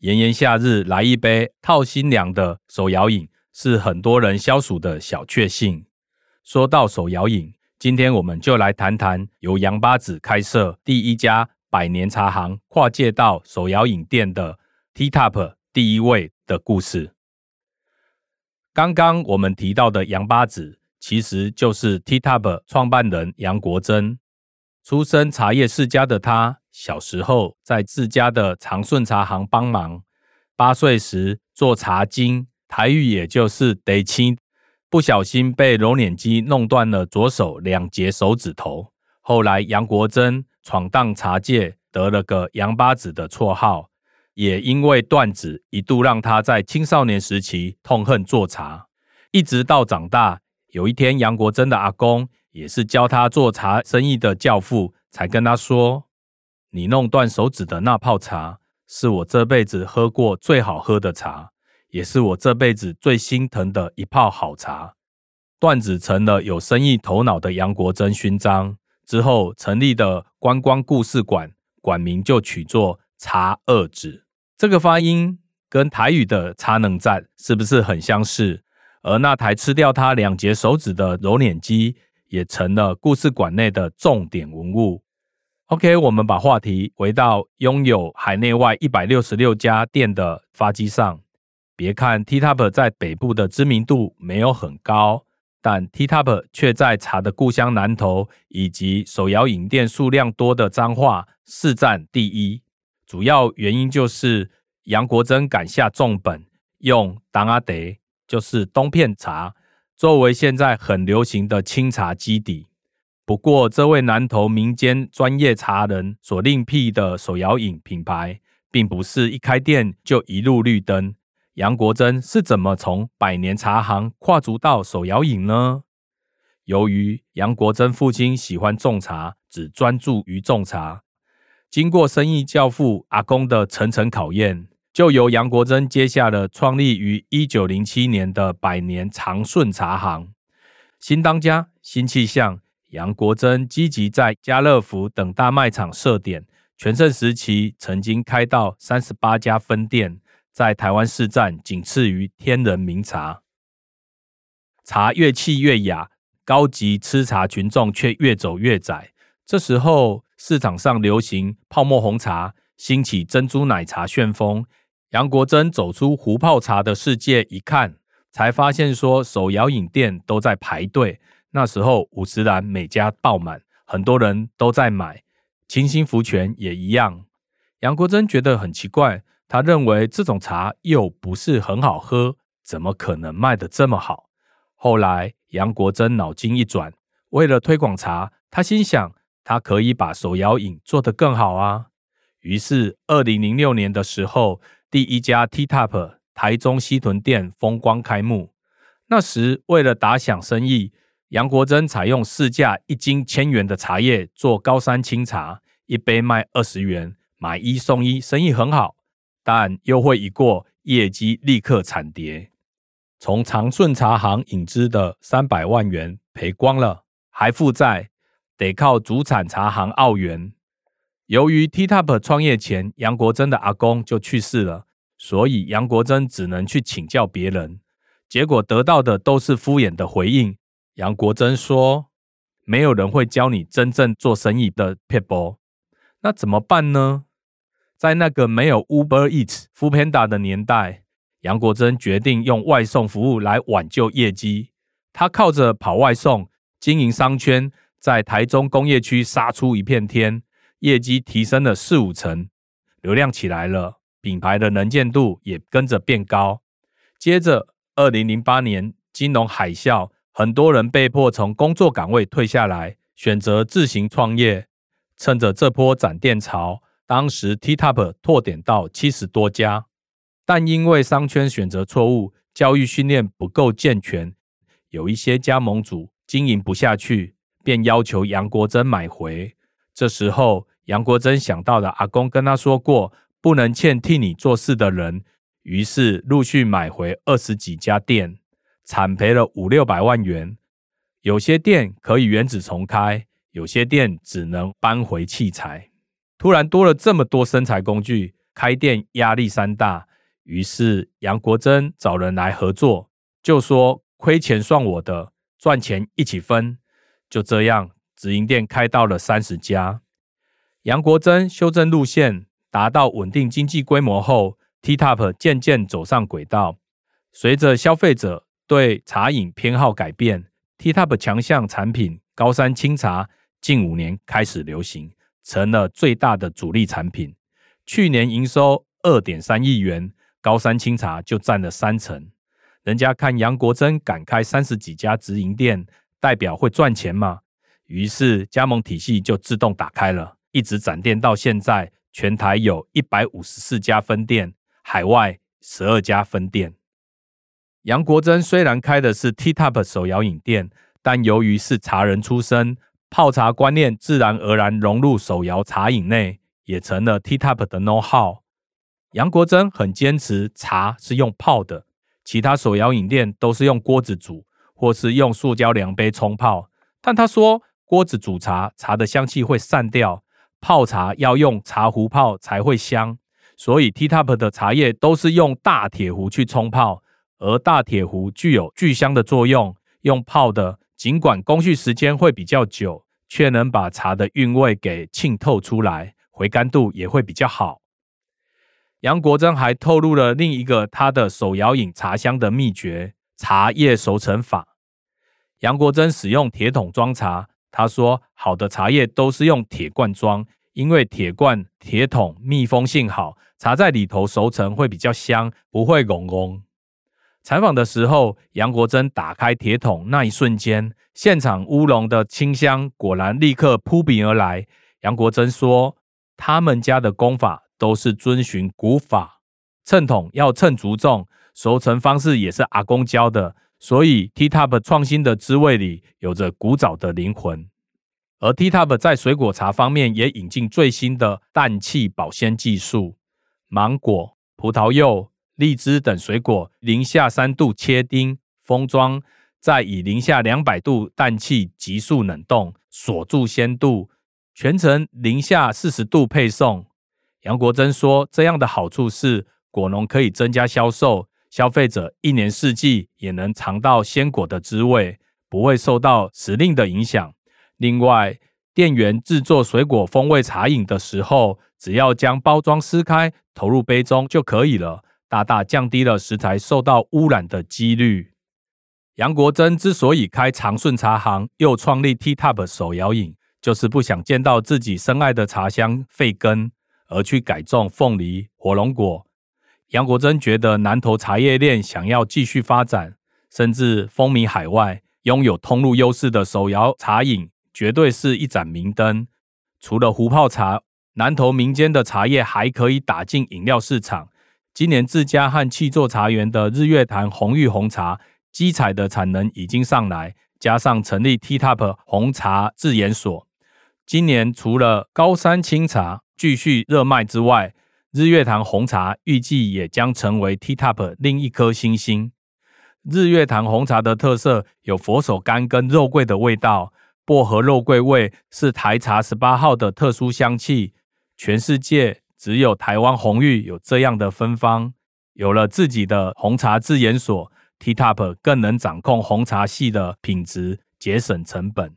炎炎夏日来一杯套心凉的手摇饮，是很多人消暑的小确幸。说到手摇饮，今天我们就来谈谈由杨八子开设第一家百年茶行跨界到手摇饮店的 T-Top 第一位的故事。刚刚我们提到的杨八子，其实就是 T-Top 创办人杨国珍。出身茶叶世家的他，小时候在自家的长顺茶行帮忙。八岁时做茶经，台语也就是得亲，不小心被揉捻机弄断了左手两节手指头。后来杨国珍闯荡茶界，得了个杨八子的绰号。也因为断指，一度让他在青少年时期痛恨做茶。一直到长大，有一天杨国珍的阿公，也是教他做茶生意的教父，才跟他说：“你弄断手指的那泡茶，是我这辈子喝过最好喝的茶，也是我这辈子最心疼的一泡好茶。”断指成了有生意头脑的杨国珍勋章。之后成立的观光故事馆，馆名就取作“茶二指”。这个发音跟台语的“茶能赞”是不是很相似？而那台吃掉他两节手指的揉捻机。也成了故事馆内的重点文物。OK，我们把话题回到拥有海内外一百六十六家店的发迹上。别看 T-Top 在北部的知名度没有很高，但 T-Top 却在茶的故乡南投以及手摇饮店数量多的彰化市占第一。主要原因就是杨国珍敢下重本，用当阿德，就是东片茶。作为现在很流行的清茶基底，不过这位南投民间专业茶人所另辟的手摇饮品牌，并不是一开店就一路绿灯。杨国珍是怎么从百年茶行跨足到手摇饮呢？由于杨国珍父亲喜欢种茶，只专注于种茶，经过生意教父阿公的层层考验。就由杨国珍接下了创立于一九零七年的百年长顺茶行。新当家，新气象。杨国珍积极在家乐福等大卖场设点，全盛时期曾经开到三十八家分店，在台湾市占仅次于天人茗茶。茶越沏越雅，高级吃茶群众却越走越窄。这时候市场上流行泡沫红茶，兴起珍珠奶茶旋风。杨国珍走出壶泡茶的世界，一看才发现说手摇饮店都在排队。那时候五十岚每家爆满，很多人都在买。清新福泉也一样。杨国珍觉得很奇怪，他认为这种茶又不是很好喝，怎么可能卖得这么好？后来杨国珍脑筋一转，为了推广茶，他心想他可以把手摇饮做得更好啊。于是二零零六年的时候。第一家 T-Top 台中西屯店风光开幕。那时为了打响生意，杨国珍采用市价一斤千元的茶叶做高山青茶，一杯卖二十元，买一送一，生意很好。但优惠一过，业绩立刻惨跌，从长顺茶行引资的三百万元赔光了，还负债，得靠主产茶行澳元。由于 T-Top 创业前，杨国珍的阿公就去世了，所以杨国珍只能去请教别人，结果得到的都是敷衍的回应。杨国珍说：“没有人会教你真正做生意的撇步，那怎么办呢？”在那个没有 Uber Eats、Foodpanda 的年代，杨国珍决定用外送服务来挽救业绩。他靠着跑外送经营商圈，在台中工业区杀出一片天。业绩提升了四五成，流量起来了，品牌的能见度也跟着变高。接着，二零零八年金融海啸，很多人被迫从工作岗位退下来，选择自行创业。趁着这波展店潮，当时 T-Top 拓点到七十多家。但因为商圈选择错误，教育训练不够健全，有一些加盟主经营不下去，便要求杨国珍买回。这时候，杨国珍想到了阿公跟他说过，不能欠替你做事的人，于是陆续买回二十几家店，惨赔了五六百万元。有些店可以原址重开，有些店只能搬回器材。突然多了这么多生财工具，开店压力山大。于是杨国珍找人来合作，就说亏钱算我的，赚钱一起分。就这样，直营店开到了三十家。杨国珍修正路线，达到稳定经济规模后，T-Top 渐渐走上轨道。随着消费者对茶饮偏好改变，T-Top 强项产品高山青茶近五年开始流行。成了最大的主力产品，去年营收二点三亿元，高山青茶就占了三成。人家看杨国珍敢开三十几家直营店，代表会赚钱嘛？于是加盟体系就自动打开了，一直展店到现在，全台有一百五十四家分店，海外十二家分店。杨国珍虽然开的是 T-Top 手摇饮店，但由于是茶人出身。泡茶观念自然而然融入手摇茶饮内，也成了 T-Top 的 know-how。杨国珍很坚持茶是用泡的，其他手摇饮店都是用锅子煮，或是用塑胶量杯冲泡。但他说锅子煮茶，茶的香气会散掉；泡茶要用茶壶泡才会香。所以 T-Top 的茶叶都是用大铁壶去冲泡，而大铁壶具有聚香的作用，用泡的。尽管工序时间会比较久，却能把茶的韵味给浸透出来，回甘度也会比较好。杨国珍还透露了另一个他的手摇饮茶香的秘诀——茶叶熟成法。杨国珍使用铁桶装茶，他说好的茶叶都是用铁罐装，因为铁罐、铁桶密封性好，茶在里头熟成会比较香，不会拱拱。采访的时候，杨国珍打开铁桶那一瞬间，现场乌龙的清香果然立刻扑鼻而来。杨国珍说：“他们家的工法都是遵循古法，秤桶要称足重，熟成方式也是阿公教的，所以 T-Top 创新的滋味里有着古早的灵魂。而 T-Top 在水果茶方面也引进最新的氮气保鲜技术，芒果、葡萄柚。”荔枝等水果，零下三度切丁封装，再以零下两百度氮气急速冷冻锁住鲜度，全程零下四十度配送。杨国珍说：“这样的好处是，果农可以增加销售，消费者一年四季也能尝到鲜果的滋味，不会受到时令的影响。另外，店员制作水果风味茶饮的时候，只要将包装撕开，投入杯中就可以了。”大大降低了食材受到污染的几率。杨国珍之所以开长顺茶行，又创立 T-Top 手摇饮，就是不想见到自己深爱的茶香废根，而去改种凤梨、火龙果。杨国珍觉得南投茶叶链想要继续发展，甚至风靡海外，拥有通路优势的手摇茶饮，绝对是一盏明灯。除了壶泡茶，南投民间的茶叶还可以打进饮料市场。今年自家和气作茶园的日月潭红玉红茶基采的产能已经上来，加上成立 T-Top 红茶自研所，今年除了高山青茶继续热卖之外，日月潭红茶预计也将成为 T-Top 另一颗新星。日月潭红茶的特色有佛手柑跟肉桂的味道，薄荷肉桂味是台茶十八号的特殊香气，全世界。只有台湾红玉有这样的芬芳，有了自己的红茶制研所，T-Top 更能掌控红茶系的品质，节省成本。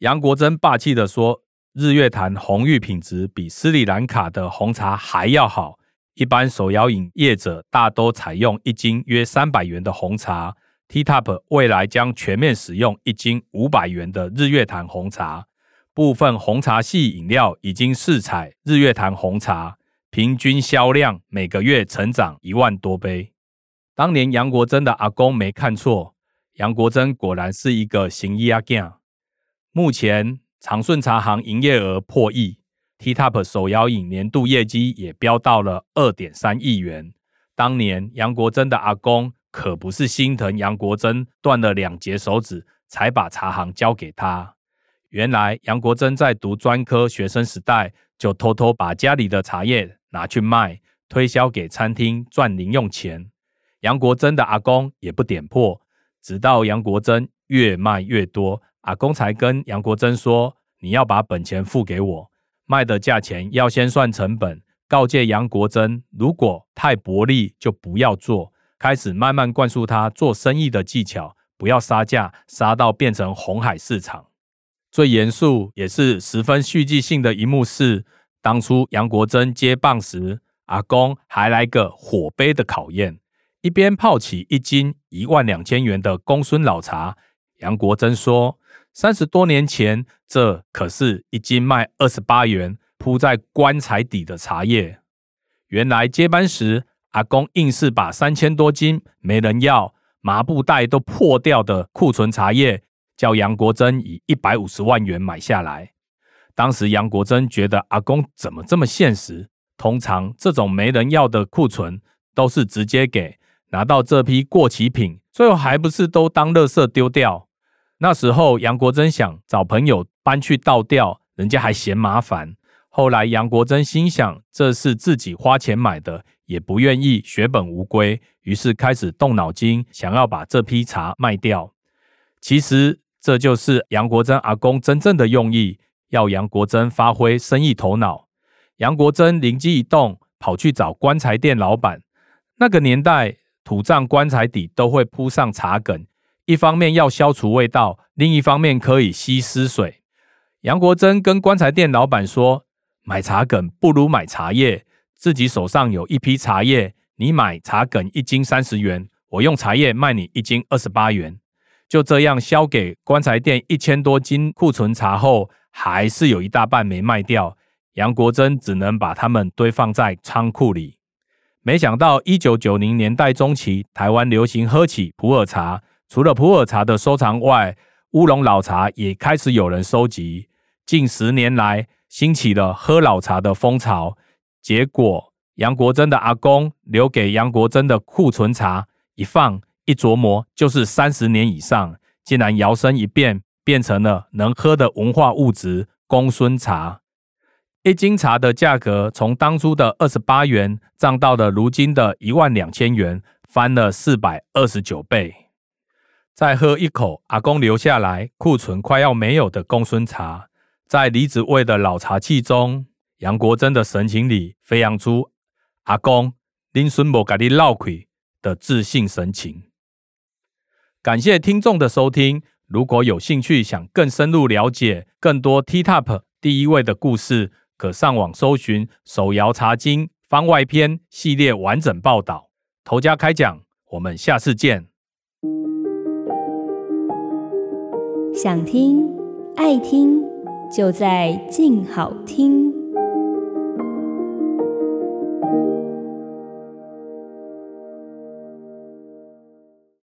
杨国珍霸气地说：“日月潭红玉品质比斯里兰卡的红茶还要好。一般手摇饮业者大都采用一斤约三百元的红茶，T-Top 未来将全面使用一斤五百元的日月潭红茶。部分红茶系饮料已经试采日月潭红茶。”平均销量每个月成长一万多杯。当年杨国珍的阿公没看错，杨国珍果然是一个行医阿囝。目前长顺茶行营业额破亿，T-Top 手摇饮年度业绩也飙到了二点三亿元，当年杨国珍的阿公可不是心疼杨国珍断了两截手指，才把茶行交给他。原来杨国珍在读专科学生时代，就偷偷把家里的茶叶拿去卖，推销给餐厅赚零用钱。杨国珍的阿公也不点破，直到杨国珍越卖越多，阿公才跟杨国珍说：“你要把本钱付给我，卖的价钱要先算成本。”告诫杨国珍，如果太薄利就不要做，开始慢慢灌输他做生意的技巧，不要杀价，杀到变成红海市场。最严肃也是十分戏剧性的一幕是，当初杨国珍接棒时，阿公还来个火杯的考验，一边泡起一斤一万两千元的公孙老茶。杨国珍说：“三十多年前，这可是一斤卖二十八元，铺在棺材底的茶叶。原来接班时，阿公硬是把三千多斤没人要、麻布袋都破掉的库存茶叶。”叫杨国珍以一百五十万元买下来。当时杨国珍觉得阿公怎么这么现实？通常这种没人要的库存都是直接给，拿到这批过期品，最后还不是都当垃圾丢掉？那时候杨国珍想找朋友搬去倒掉，人家还嫌麻烦。后来杨国珍心想，这是自己花钱买的，也不愿意血本无归，于是开始动脑筋，想要把这批茶卖掉。其实。这就是杨国珍阿公真正的用意，要杨国珍发挥生意头脑。杨国珍灵机一动，跑去找棺材店老板。那个年代，土葬棺材底都会铺上茶梗，一方面要消除味道，另一方面可以吸湿水。杨国珍跟棺材店老板说：“买茶梗不如买茶叶，自己手上有一批茶叶，你买茶梗一斤三十元，我用茶叶卖你一斤二十八元。”就这样销给棺材店一千多斤库存茶后，还是有一大半没卖掉。杨国珍只能把它们堆放在仓库里。没想到一九九零年代中期，台湾流行喝起普洱茶，除了普洱茶的收藏外，乌龙老茶也开始有人收集。近十年来，兴起了喝老茶的风潮。结果，杨国珍的阿公留给杨国珍的库存茶一放。一琢磨就是三十年以上，竟然摇身一变，变成了能喝的文化物质——公孙茶。一斤茶的价格从当初的二十八元涨到了如今的一万两千元，翻了四百二十九倍。再喝一口阿公留下来库存快要没有的公孙茶，在李子味的老茶器中，杨国珍的神情里飞扬出阿公恁孙无甲你闹亏的自信神情。感谢听众的收听。如果有兴趣想更深入了解更多 T-TOP 第一位的故事，可上网搜寻《手摇茶经》番外篇系列完整报道。头家开讲，我们下次见。想听爱听，就在静好听。